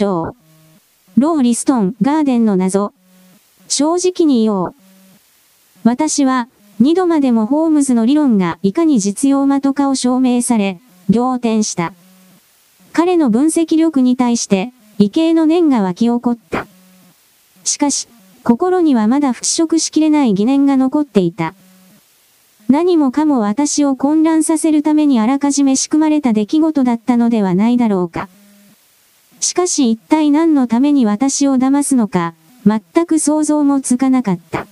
章。ロー・リストン・ガーデンの謎。正直に言おう。私は、二度までもホームズの理論がいかに実用的かを証明され、仰天した。彼の分析力に対して、畏敬の念が湧き起こった。しかし、心にはまだ払拭しきれない疑念が残っていた。何もかも私を混乱させるためにあらかじめ仕組まれた出来事だったのではないだろうか。しかし一体何のために私を騙すのか、全く想像もつかなかった。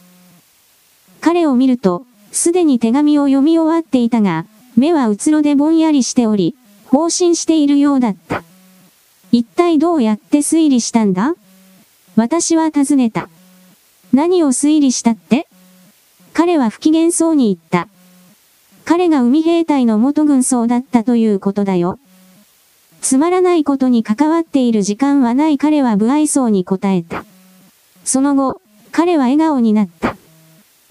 彼を見ると、すでに手紙を読み終わっていたが、目はうつろでぼんやりしており、放心しているようだった。一体どうやって推理したんだ？私は尋ねた。何を推理したって？彼は不機嫌そうに言った。彼が海兵隊の元軍曹だったということだよ。つまらないことに関わっている時間はない彼は不愛想に答えた。その後、彼は笑顔になった。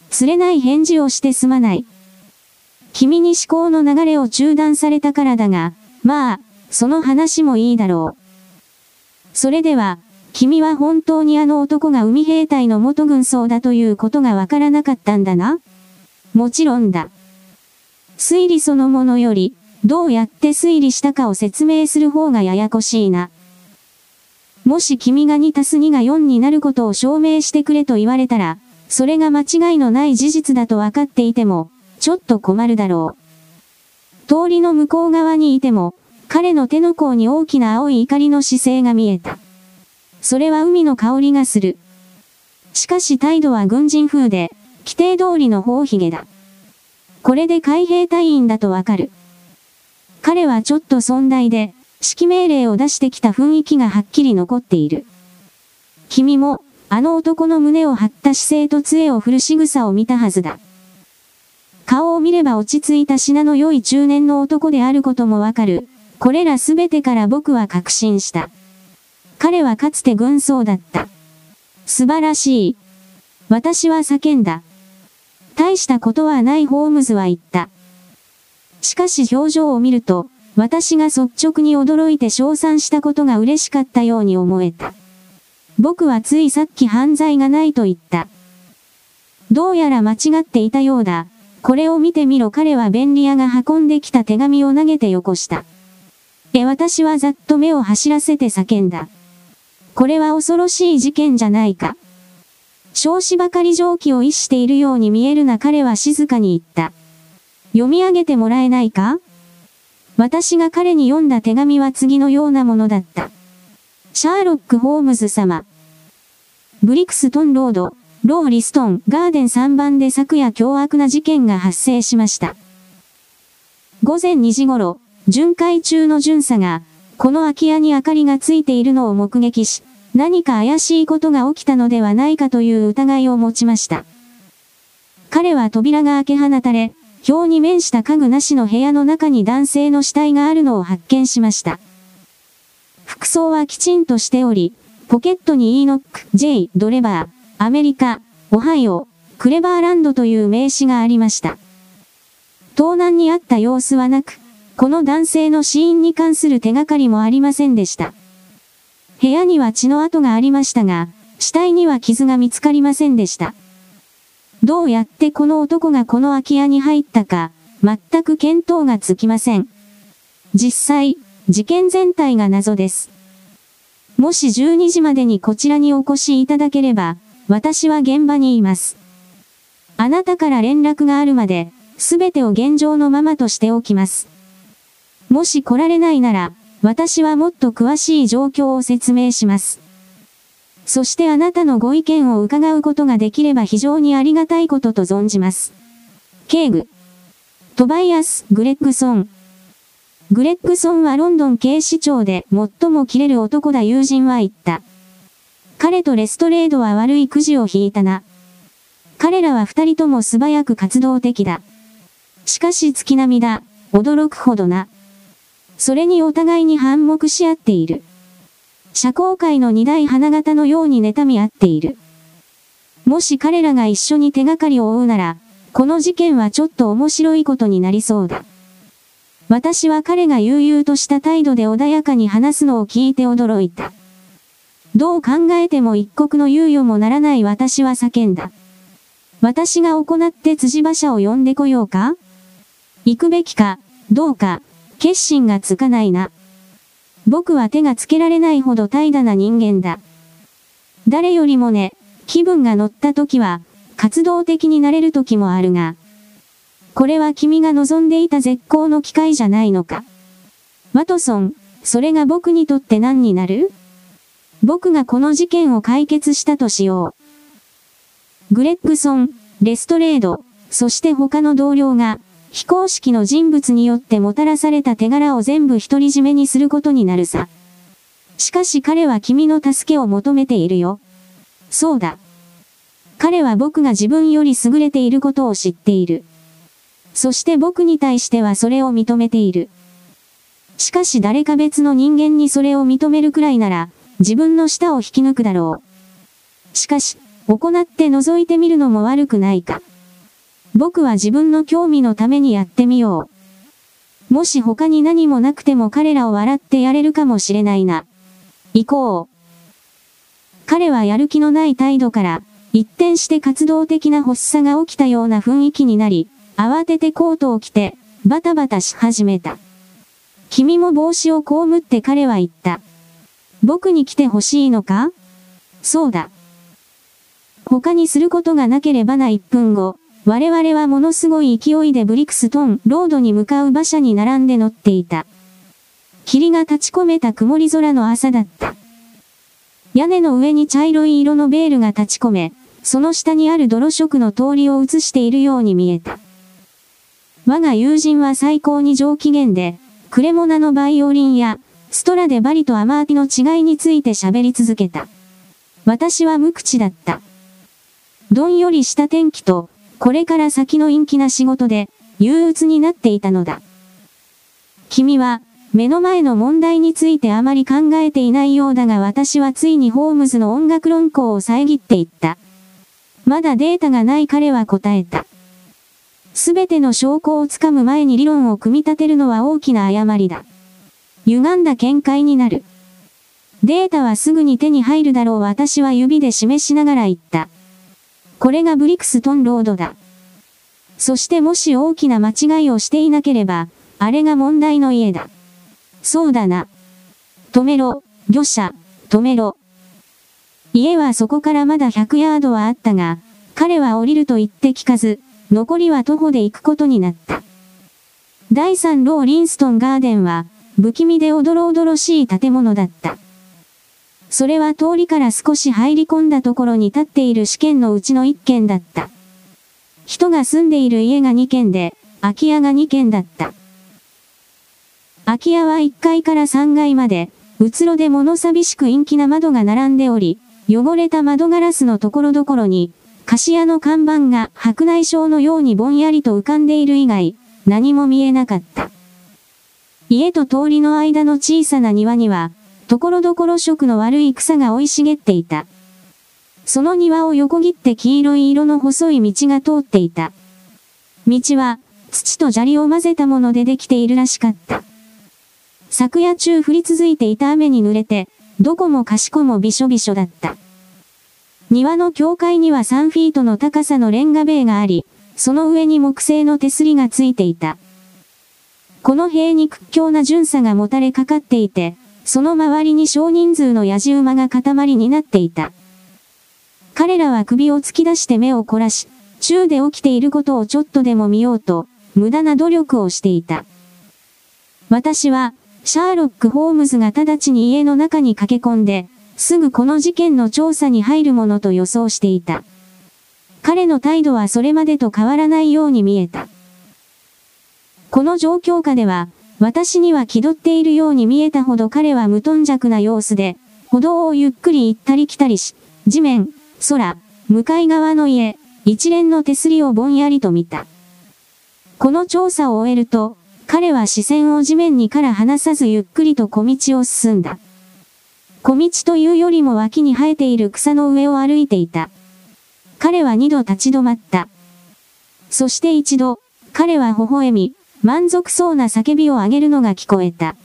釣れない返事をしてすまない。君に思考の流れを中断されたからだが、まあ、その話もいいだろう。それでは、君は本当にあの男が海兵隊の元軍曹だということがわからなかったんだなもちろんだ。推理そのものより、どうやって推理したかを説明する方がややこしいな。もし君が2たす2が4になることを証明してくれと言われたら、それが間違いのない事実だと分かっていても、ちょっと困るだろう。通りの向こう側にいても、彼の手の甲に大きな青い怒りの姿勢が見えた。それは海の香りがする。しかし態度は軍人風で、規定通りの頬髭だ。これで海兵隊員だとわかる。彼はちょっと尊大で、指揮命令を出してきた雰囲気がはっきり残っている。君も、あの男の胸を張った姿勢と杖を振る仕草を見たはずだ。顔を見れば落ち着いた品の良い中年の男であることもわかる。これらすべてから僕は確信した。彼はかつて軍曹だった。素晴らしい。私は叫んだ。大したことはないホームズは言った。しかし表情を見ると、私が率直に驚いて称賛したことが嬉しかったように思えた。僕はついさっき犯罪がないと言った。どうやら間違っていたようだ。これを見てみろ彼は便利屋が運んできた手紙を投げてよこした。え、私はざっと目を走らせて叫んだ。これは恐ろしい事件じゃないか。少子ばかり蒸気を逸しているように見えるな彼は静かに言った。読み上げてもらえないか？私が彼に読んだ手紙は次のようなものだった。シャーロック・ホームズ様。ブリクストンロード、ロー・リストン、ガーデン3番で昨夜凶悪な事件が発生しました。午前2時頃、巡回中の巡査が、この空き家に明かりがついているのを目撃し、何か怪しいことが起きたのではないかという疑いを持ちました。彼は扉が開け放たれ、表に面した家具なしの部屋の中に男性の死体があるのを発見しました。服装はきちんとしており、ポケットに E ノック、J、ドレバー、アメリカ、オハイオ、クレバーランドという名詞がありました。盗難にあった様子はなく、この男性の死因に関する手がかりもありませんでした。部屋には血の跡がありましたが、死体には傷が見つかりませんでした。どうやってこの男がこの空き家に入ったか、全く見当がつきません。実際、事件全体が謎です。もし12時までにこちらにお越しいただければ、私は現場にいます。あなたから連絡があるまで、すべてを現状のままとしておきます。もし来られないなら、私はもっと詳しい状況を説明します。そしてあなたのご意見を伺うことができれば非常にありがたいことと存じます。警具。トバイアス・グレッグソン。グレッグソンはロンドン警視庁で最も切れる男だ友人は言った。彼とレストレードは悪いくじを引いたな。彼らは二人とも素早く活動的だ。しかし月並みだ。驚くほどな。それにお互いに反目し合っている。社交界の二大花形のように妬み合っている。もし彼らが一緒に手がかりを追うなら、この事件はちょっと面白いことになりそうだ。私は彼が悠々とした態度で穏やかに話すのを聞いて驚いた。どう考えても一刻の猶予もならない私は叫んだ。私が行って辻馬車を呼んでこようか？行くべきか、どうか、決心がつかないな。僕は手がつけられないほど怠惰な人間だ。誰よりもね、気分が乗った時は、活動的になれる時もあるが、これは君が望んでいた絶好の機会じゃないのか。ワトソン、それが僕にとって何になる？僕がこの事件を解決したとしよう。グレッグソン、レストレード、そして他の同僚が、非公式の人物によってもたらされた手柄を全部独り占めにすることになるさ。しかし彼は君の助けを求めているよ。そうだ。彼は僕が自分より優れていることを知っている。そして僕に対してはそれを認めている。しかし誰か別の人間にそれを認めるくらいなら、自分の舌を引き抜くだろう。しかし、行って覗いてみるのも悪くないか。僕は自分の興味のためにやってみよう。もし他に何もなくても彼らを笑ってやれるかもしれないな。行こう。彼はやる気のない態度から、一転して活動的な発作が起きたような雰囲気になり、慌ててコートを着て、バタバタし始めた。君も帽子を被って彼は言った。僕に来てほしいのか？そうだ。他にすることがなければな1分後、我々はものすごい勢いでブリクストンロードに向かう馬車に並んで乗っていた。霧が立ち込めた曇り空の朝だった。屋根の上に茶色い色のベールが立ち込め、その下にある泥色の通りを映しているように見えた。我が友人は最高に上機嫌で、クレモナのバイオリンや、ストラでバリとアマーティの違いについて喋り続けた。私は無口だった。どんよりした天気と、これから先の陰気な仕事で、憂鬱になっていたのだ。君は、目の前の問題についてあまり考えていないようだが私はついにホームズの音楽論考を遮っていった。まだデータがない彼は答えた。すべての証拠をつかむ前に理論を組み立てるのは大きな誤りだ。歪んだ見解になる。データはすぐに手に入るだろう私は指で示しながら言った。これがブリクストンロードだ。そしてもし大きな間違いをしていなければ、あれが問題の家だ。そうだな。止めろ、魚者、止めろ。家はそこからまだ100ヤードはあったが、彼は降りると言って聞かず、残りは徒歩で行くことになった。第3ローリンストンガーデンは、不気味でおどろおどろしい建物だった。それは通りから少し入り込んだところに立っている試験のうちの1軒だった。人が住んでいる家が2軒で、空き家が2軒だった。空き家は1階から3階まで、うつろで物寂しく陰気な窓が並んでおり、汚れた窓ガラスのところどころに、菓子屋の看板が白内障のようにぼんやりと浮かんでいる以外、何も見えなかった。家と通りの間の小さな庭には、ところどころ色の悪い草が生い茂っていた。その庭を横切って黄色い色の細い道が通っていた。道は、土と砂利を混ぜたものでできているらしかった。昨夜中降り続いていた雨に濡れて、どこもかしこもびしょびしょだった。庭の境界には3フィートの高さのレンガ塀があり、その上に木製の手すりがついていた。この塀に屈強な巡査がもたれかかっていて、その周りに少人数の野じ馬が塊になっていた。彼らは首を突き出して目を凝らし、宙で起きていることをちょっとでも見ようと、無駄な努力をしていた。私は、シャーロック・ホームズが直ちに家の中に駆け込んで、すぐこの事件の調査に入るものと予想していた。彼の態度はそれまでと変わらないように見えた。この状況下では、私には気取っているように見えたほど彼は無頓着な様子で、歩道をゆっくり行ったり来たりし、地面、空、向かい側の家、一連の手すりをぼんやりと見た。この調査を終えると、彼は視線を地面にから離さずゆっくりと小道を進んだ。小道というよりも脇に生えている草の上を歩いていた。彼は二度立ち止まった。そして一度、彼は微笑み、満足そうな叫びを上げるのが聞こえた。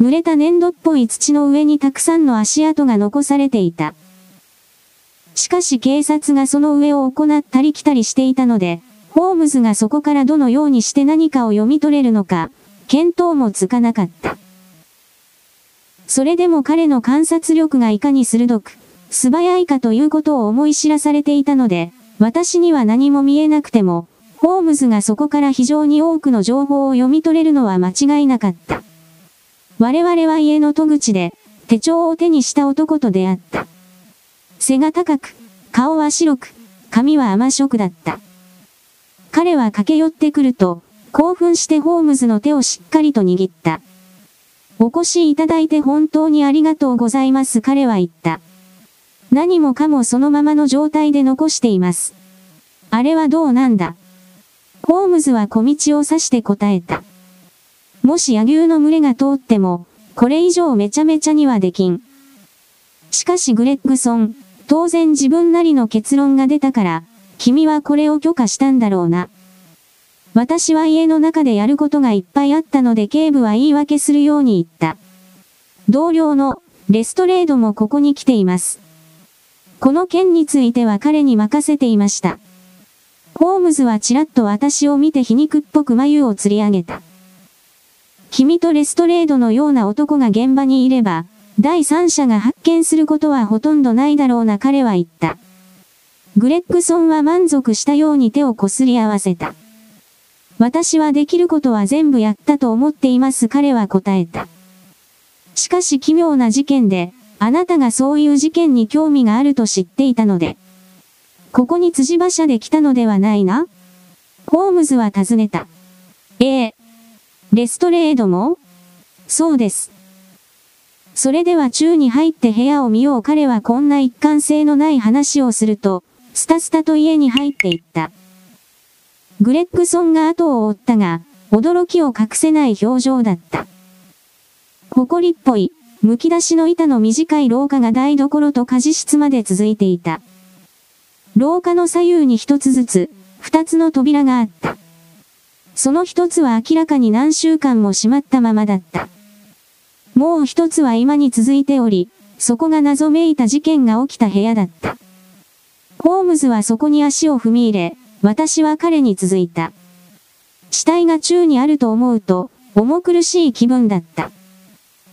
濡れた粘土っぽい土の上にたくさんの足跡が残されていた。しかし警察がその上を行ったり来たりしていたので、ホームズがそこからどのようにして何かを読み取れるのか、見当もつかなかった。それでも彼の観察力がいかに鋭く、素早いかということを思い知らされていたので、私には何も見えなくても、ホームズがそこから非常に多くの情報を読み取れるのは間違いなかった。我々は家の戸口で、手帳を手にした男と出会った。背が高く、顔は白く、髪は甘色だった。彼は駆け寄ってくると、興奮してホームズの手をしっかりと握った。お越しいただいて本当にありがとうございます彼は言った。何もかもそのままの状態で残しています。あれはどうなんだ？ホームズは小道を指して答えた。もし野牛の群れが通っても、これ以上めちゃめちゃにはできん。しかしグレッグソン、当然自分なりの結論が出たから、君はこれを許可したんだろうな。私は家の中でやることがいっぱいあったので警部は言い訳するように言った。同僚のレストレードもここに来ています。この件については彼に任せていました。ホームズはちらっと私を見て皮肉っぽく眉を釣り上げた。君とレストレードのような男が現場にいれば、第三者が発見することはほとんどないだろうな彼は言った。グレッグソンは満足したように手をこすり合わせた。私はできることは全部やったと思っています彼は答えた。しかし奇妙な事件で、あなたがそういう事件に興味があると知っていたので。ここに辻馬車で来たのではないなホームズは尋ねた。ええ。レストレードも？そうです。それでは中に入って部屋を見よう彼はこんな一貫性のない話をすると、スタスタと家に入っていった。グレッグソンが後を追ったが、驚きを隠せない表情だった。埃っぽい、剥き出しの板の短い廊下が台所と家事室まで続いていた。廊下の左右に一つずつ、二つの扉があった。その一つは明らかに何週間も閉まったままだった。もう一つは今に続いており、そこが謎めいた事件が起きた部屋だった。ホームズはそこに足を踏み入れ、私は彼に続いた。死体が宙にあると思うと、重苦しい気分だった。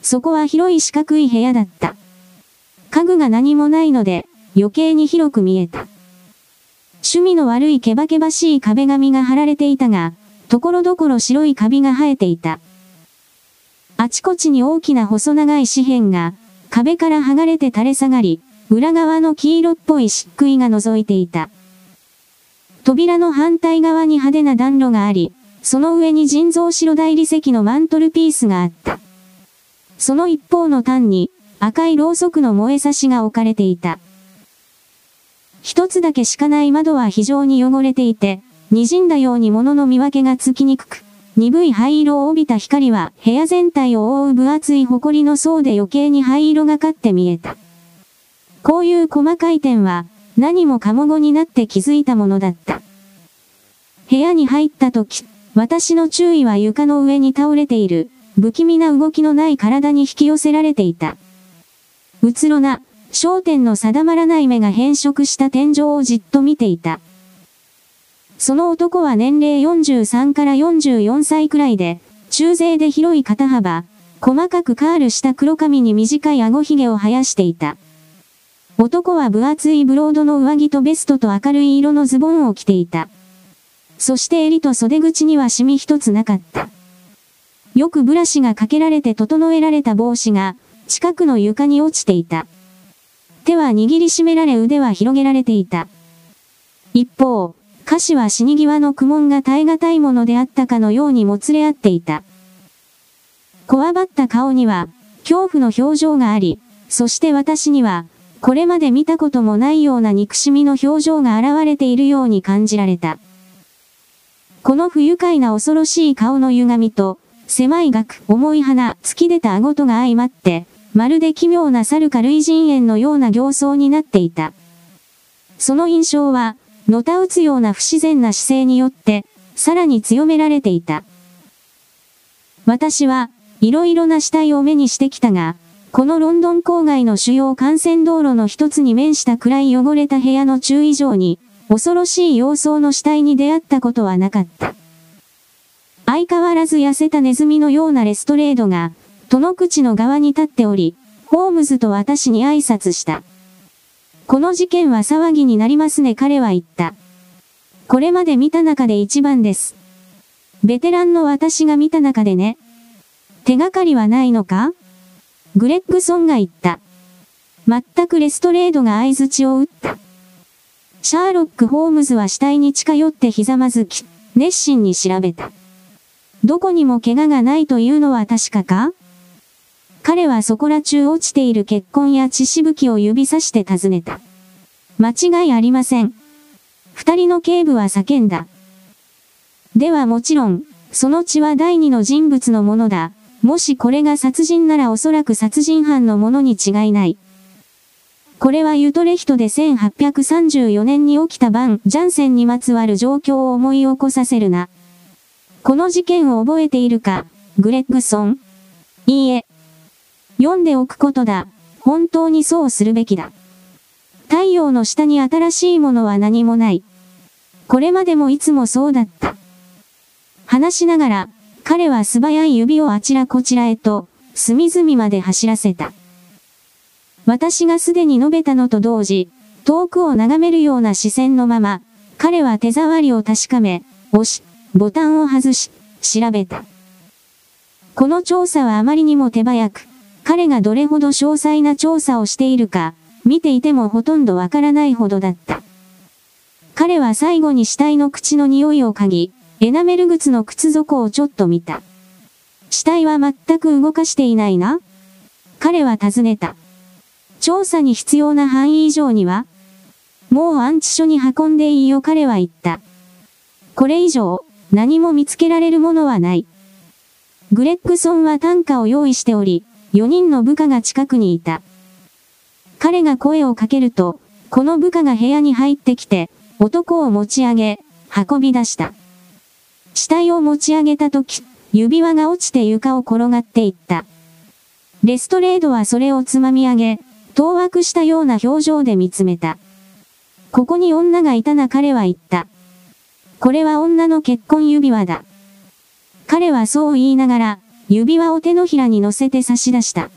そこは広い四角い部屋だった。家具が何もないので、余計に広く見えた。趣味の悪いけばけばしい壁紙が貼られていたが、ところどころ白いカビが生えていた。あちこちに大きな細長い紙片が、壁から剥がれて垂れ下がり、裏側の黄色っぽい漆喰が覗いていた。扉の反対側に派手な暖炉があり、その上に人造白大理石のマントルピースがあった。その一方の端に、赤いろうそくの燃え差しが置かれていた。一つだけしかない窓は非常に汚れていて、滲んだように物の見分けがつきにくく、鈍い灰色を帯びた光は部屋全体を覆う分厚い埃の層で余計に灰色がかって見えた。こういう細かい点は、何もかも後になって気づいたものだった。部屋に入った時、私の注意は床の上に倒れている、不気味な動きのない体に引き寄せられていた。うつろな、焦点の定まらない目が変色した天井をじっと見ていた。その男は年齢43から44歳くらいで、中背で広い肩幅、細かくカールした黒髪に短い顎ひげを生やしていた。男は分厚いブロードの上着とベストと明るい色のズボンを着ていた。そして襟と袖口にはシミ一つなかった。よくブラシがかけられて整えられた帽子が、近くの床に落ちていた。手は握りしめられ腕は広げられていた。一方、歌詞は死に際の苦悶が耐え難いものであったかのようにもつれ合っていた。こわばった顔には、恐怖の表情があり、そして私には、これまで見たこともないような憎しみの表情が現れているように感じられた。この不愉快な恐ろしい顔の歪みと、狭い額、重い鼻、突き出た顎とが相まって、まるで奇妙な猿か類人猿のような形相になっていた。その印象は、のたうつような不自然な姿勢によって、さらに強められていた。私は、いろいろな死体を目にしてきたが、このロンドン郊外の主要幹線道路の一つに面した暗い汚れた部屋の中以上に、恐ろしい様相の死体に出会ったことはなかった。相変わらず痩せたネズミのようなレストレードが、戸の口の側に立っており、ホームズと私に挨拶した。この事件は騒ぎになりますね彼は言った。これまで見た中で一番です。ベテランの私が見た中でね。手がかりはないのか？グレッグソンが言った。全くレストレードが合図を打った。シャーロック・ホームズは死体に近寄ってひざまずき、熱心に調べた。どこにも怪我がないというのは確かか？彼はそこら中落ちている血痕や血しぶきを指さして尋ねた。間違いありません。二人の警部は叫んだ。ではもちろん、その血は第二の人物のものだ。もしこれが殺人ならおそらく殺人犯のものに違いない。これはユトレヒトで1834年に起きたバン・ジャンセンにまつわる状況を思い起こさせるな。この事件を覚えているか、グレッグソンいいえ。読んでおくことだ。本当にそうするべきだ。太陽の下に新しいものは何もない。これまでもいつもそうだった。話しながら、彼は素早い指をあちらこちらへと、隅々まで走らせた。私がすでに述べたのと同時、遠くを眺めるような視線のまま、彼は手触りを確かめ、押し、ボタンを外し、調べた。この調査はあまりにも手早く、彼がどれほど詳細な調査をしているか、見ていてもほとんどわからないほどだった。彼は最後に死体の口の匂いを嗅ぎ、エナメル靴の靴底をちょっと見た。死体は全く動かしていないな？彼は尋ねた。調査に必要な範囲以上にはもう安置所に運んでいいよ彼は言った。これ以上、何も見つけられるものはない。グレッグソンは担架を用意しており、4人の部下が近くにいた。彼が声をかけると、この部下が部屋に入ってきて、男を持ち上げ、運び出した。死体を持ち上げたとき、指輪が落ちて床を転がっていった。レストレードはそれをつまみ上げ、当惑したような表情で見つめた。ここに女がいたな彼は言った。これは女の結婚指輪だ。彼はそう言いながら、指輪を手のひらに乗せて差し出した。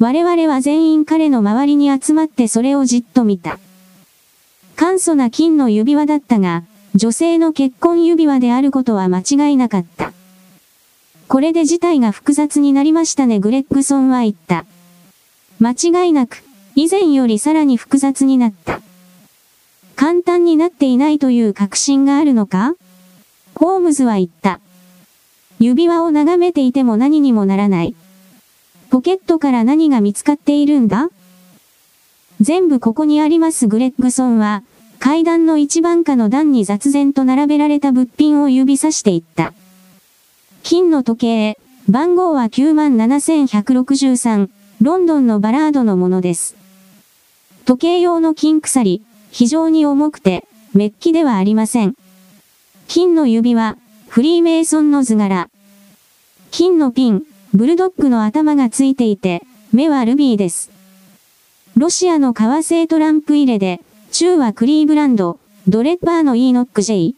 我々は全員彼の周りに集まってそれをじっと見た。簡素な金の指輪だったが、女性の結婚指輪であることは間違いなかった。これで事態が複雑になりましたねグレッグソンは言った。間違いなく、以前よりさらに複雑になった。簡単になっていないという確信があるのか？ホームズは言った。指輪を眺めていても何にもならない。ポケットから何が見つかっているんだ？全部ここにありますグレッグソンは、階段の一番下の段に雑然と並べられた物品を指さしていった。金の時計、番号は97,163、ロンドンのバラードのものです。時計用の金鎖、非常に重くて、メッキではありません。金の指輪、フリーメイソンの図柄。金のピン、ブルドッグの頭がついていて、目はルビーです。ロシアの革製トランプ入れで、中はクリーブランド、ドレッバーの E ノック J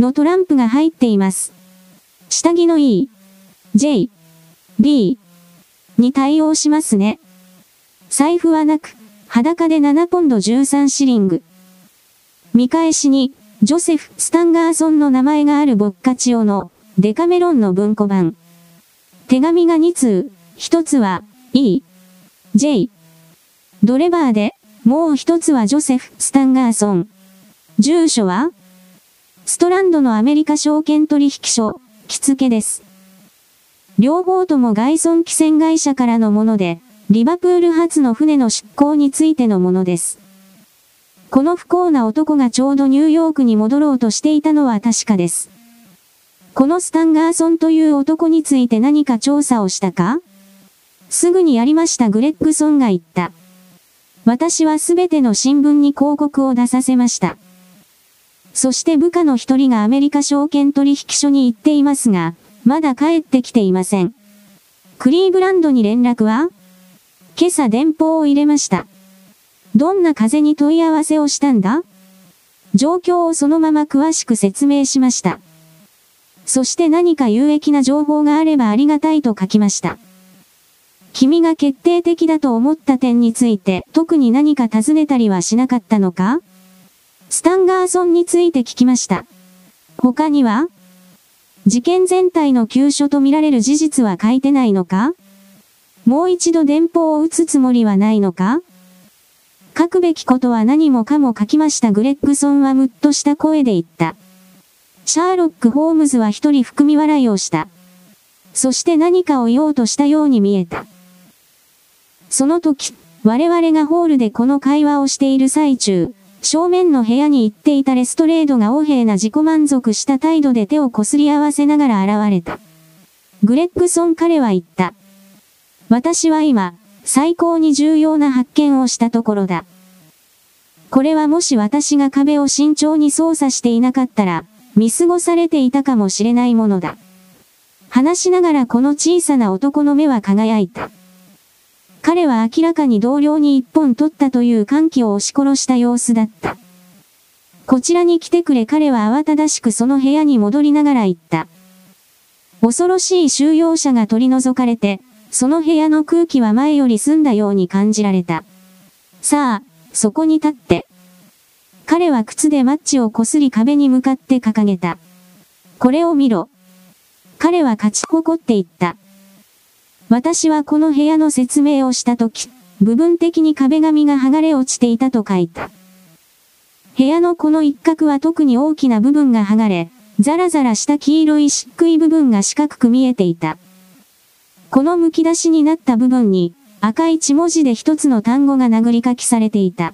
のトランプが入っています。下着の E、J、B に対応しますね。財布はなく、裸で7ポンド13シリング。見返しに、ジョセフ・スタンガーソンの名前があるボッカチオのデカメロンの文庫版。手紙が2通、1つは E、J。ドレバーで、もう1つはジョセフ・スタンガーソン。住所はストランドのアメリカ証券取引所、着付けです。両方とも外村汽船会社からのもので、リバプール発の船の出港についてのものです。この不幸な男がちょうどニューヨークに戻ろうとしていたのは確かです。このスタンガーソンという男について何か調査をしたか？すぐにやりましたグレッグソンが言った。私はすべての新聞に広告を出させました。そして部下の一人がアメリカ証券取引所に行っていますが、まだ帰ってきていません。クリーブランドに連絡は？今朝電報を入れました。どんな風に問い合わせをしたんだ？状況をそのまま詳しく説明しました。そして何か有益な情報があればありがたいと書きました。君が決定的だと思った点について特に何か尋ねたりはしなかったのか？スタンガーソンについて聞きました。他には事件全体の急所とみられる事実は書いてないのか？もう一度電報を打つつもりはないのか？書くべきことは何もかも書きましたグレッグソンはムッとした声で言った。シャーロック・ホームズは一人含み笑いをした。そして何かを言おうとしたように見えた。その時、我々がホールでこの会話をしている最中、正面の部屋に行っていたレストレードが横柄な自己満足した態度で手をこすり合わせながら現れた。グレッグソン彼は言った。私は今、最高に重要な発見をしたところだ。これはもし私が壁を慎重に操作していなかったら、見過ごされていたかもしれないものだ。話しながらこの小さな男の目は輝いた。彼は明らかに同僚に一本取ったという歓喜を押し殺した様子だった。こちらに来てくれ彼は慌ただしくその部屋に戻りながら言った。恐ろしい収容者が取り除かれて、その部屋の空気は前より澄んだように感じられた。さあ、そこに立って。彼は靴でマッチをこすり壁に向かって掲げた。これを見ろ。彼は勝ち誇って言った。私はこの部屋の説明をしたとき、部分的に壁紙が剥がれ落ちていたと書いた。部屋のこの一角は特に大きな部分が剥がれ、ザラザラした黄色い漆喰部分が四角く見えていた。この剥き出しになった部分に、赤い血文字で一つの単語が殴り書きされていた。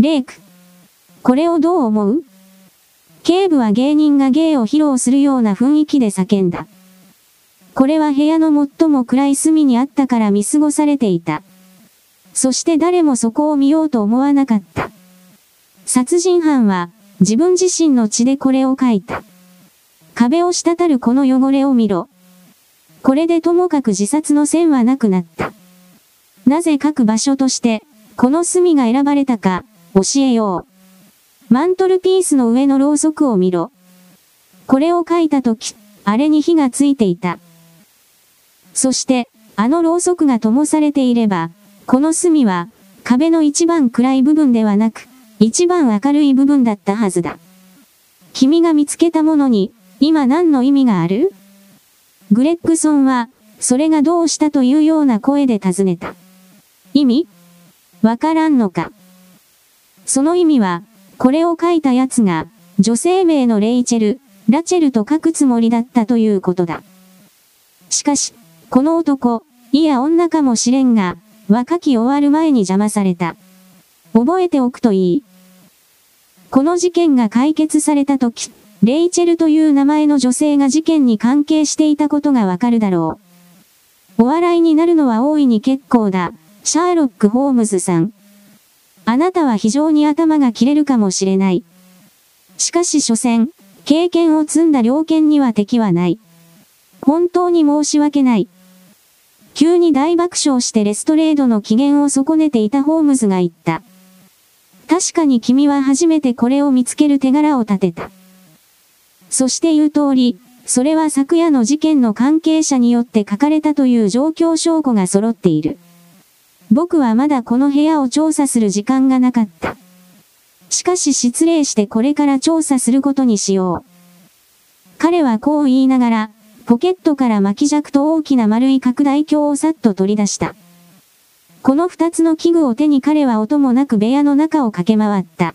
レイク。これをどう思う？警部は芸人が芸を披露するような雰囲気で叫んだ。これは部屋の最も暗い隅にあったから見過ごされていた。そして誰もそこを見ようと思わなかった。殺人犯は自分自身の血でこれを書いた。壁を滴るこの汚れを見ろ。これでともかく自殺の線はなくなった。なぜ書く場所として、この隅が選ばれたか、教えよう。マントルピースの上のろうそくを見ろ。これを書いたとき、あれに火がついていた。そして、あのろうそくが灯されていれば、この隅は、壁の一番暗い部分ではなく、一番明るい部分だったはずだ。君が見つけたものに、今何の意味がある？グレッグソンは、それがどうしたというような声で尋ねた。意味？わからんのか。その意味は、これを書いた奴が、女性名のレイチェル、ラチェルと書くつもりだったということだ。しかし、この男、いや女かもしれんが、若き終わる前に邪魔された。覚えておくといい。この事件が解決されたとき、レイチェルという名前の女性が事件に関係していたことがわかるだろう。お笑いになるのは大いに結構だ。シャーロック・ホームズさん。あなたは非常に頭が切れるかもしれない。しかし所詮、経験を積んだ猟犬には敵はない。本当に申し訳ない。急に大爆笑してレストレードの機嫌を損ねていたホームズが言った。確かに君は初めてこれを見つける手柄を立てた。そして言う通り、それは昨夜の事件の関係者によって書かれたという状況証拠が揃っている。僕はまだこの部屋を調査する時間がなかった。しかし失礼してこれから調査することにしよう。彼はこう言いながら、ポケットから巻き尺と大きな丸い拡大鏡をさっと取り出した。この二つの器具を手に彼は音もなく部屋の中を駆け回った。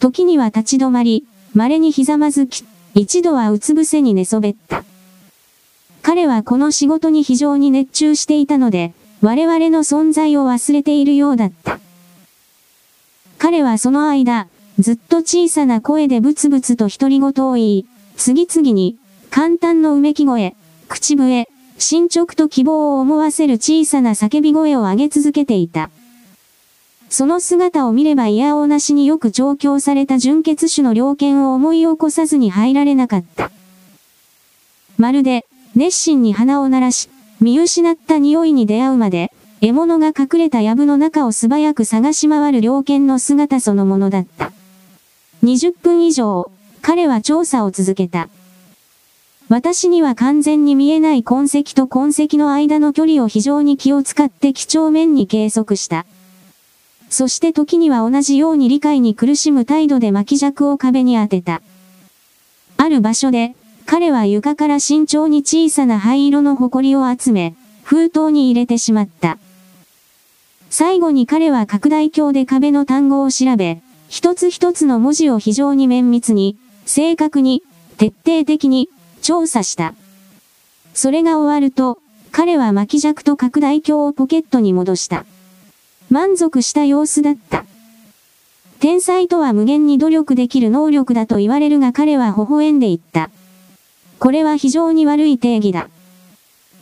時には立ち止まり、稀にひざまずき、一度はうつ伏せに寝そべった。彼はこの仕事に非常に熱中していたので、我々の存在を忘れているようだった。彼はその間、ずっと小さな声でブツブツと独り言を言い、次々に、簡単のうめき声、口笛、進捗と希望を思わせる小さな叫び声を上げ続けていた。その姿を見れば嫌おなしによく調教された純血種の猟犬を思い起こさずに入られなかった。まるで、熱心に鼻を鳴らし、見失った匂いに出会うまで、獲物が隠れた藪の中を素早く探し回る猟犬の姿そのものだった。20分以上、彼は調査を続けた。私には完全に見えない痕跡と痕跡の間の距離を非常に気を使って几帳面に計測した。そして時には同じように理解に苦しむ態度で巻き尺を壁に当てた。ある場所で、彼は床から慎重に小さな灰色の埃を集め、封筒に入れてしまった。最後に彼は拡大鏡で壁の単語を調べ、一つ一つの文字を非常に綿密に、正確に、徹底的に、調査した。それが終わると、彼は巻き尺と拡大鏡をポケットに戻した。満足した様子だった。天才とは無限に努力できる能力だと言われるが彼は微笑んで言った。これは非常に悪い定義だ。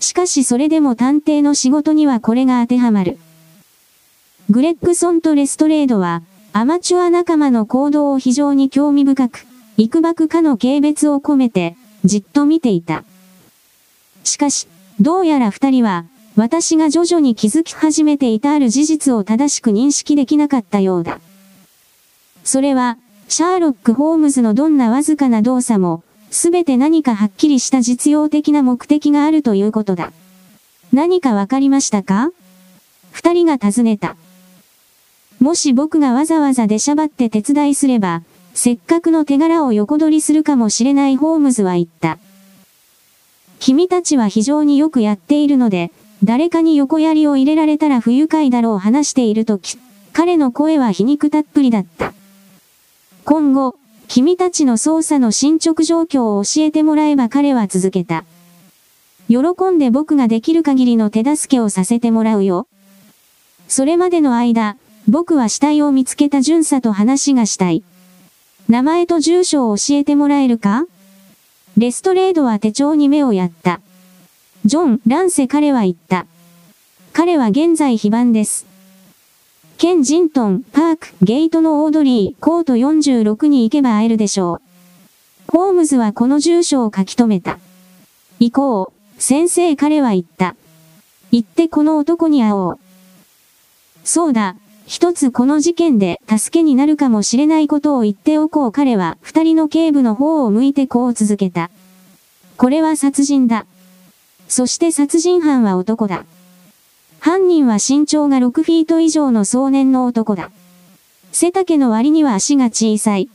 しかしそれでも探偵の仕事にはこれが当てはまる。グレッグソンとレストレードは、アマチュア仲間の行動を非常に興味深く、幾ばくかの軽蔑を込めて、じっと見ていた。しかし、どうやら二人は、私が徐々に気づき始めていたある事実を正しく認識できなかったようだ。それは、シャーロック・ホームズのどんなわずかな動作も、すべて何かはっきりした実用的な目的があるということだ。何かわかりましたか？二人が尋ねた。もし僕がわざわざ出しゃばって手伝いすれば、せっかくの手柄を横取りするかもしれないホームズは言った。君たちは非常によくやっているので、誰かに横槍を入れられたら不愉快だろう話しているとき、彼の声は皮肉たっぷりだった。今後、君たちの捜査の進捗状況を教えてもらえば彼は続けた。喜んで僕ができる限りの手助けをさせてもらうよ。それまでの間、僕は死体を見つけた巡査と話がしたい。名前と住所を教えてもらえるか？レストレードは手帳に目をやった。ジョン・ランセ彼は言った。彼は現在非番です。ケンジントン、パーク、ゲートのオードリー、コート46に行けば会えるでしょう。ホームズはこの住所を書き留めた。行こう、先生彼は言った。行ってこの男に会おう。そうだ、一つこの事件で助けになるかもしれないことを言っておこう彼は二人の警部の方を向いてこう続けた。これは殺人だ。そして殺人犯は男だ。犯人は身長が6フィート以上の壮年の男だ。背丈の割には足が小さい。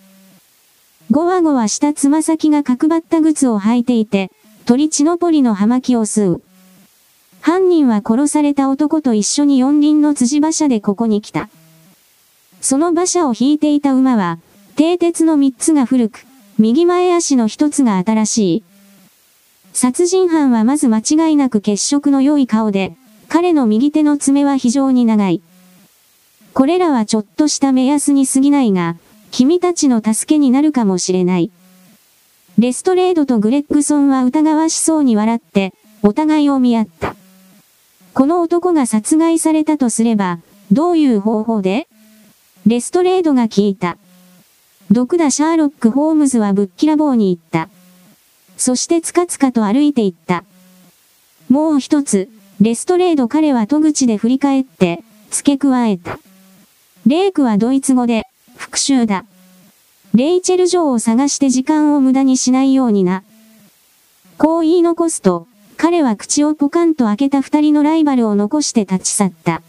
ごわごわしたつま先が角張った靴を履いていて、鳥血のポリの葉巻を吸う。犯人は殺された男と一緒に四輪の辻馬車でここに来た。その馬車を引いていた馬は、蹄鉄の三つが古く、右前足の一つが新しい。殺人犯はまず間違いなく血色の良い顔で、彼の右手の爪は非常に長い。これらはちょっとした目安に過ぎないが、君たちの助けになるかもしれない。レストレードとグレッグソンは疑わしそうに笑って、お互いを見合った。この男が殺害されたとすれば、どういう方法で？レストレードが聞いた。毒だシャーロック・ホームズはぶっきらぼうに言った。そしてつかつかと歩いていった。もう一つ、レストレード彼は戸口で振り返って、付け加えた。レイクはドイツ語で、復讐だ。レイチェル・ジョーを探して時間を無駄にしないようにな。こう言い残すと、彼は口をポカンと開けた二人のライバルを残して立ち去った。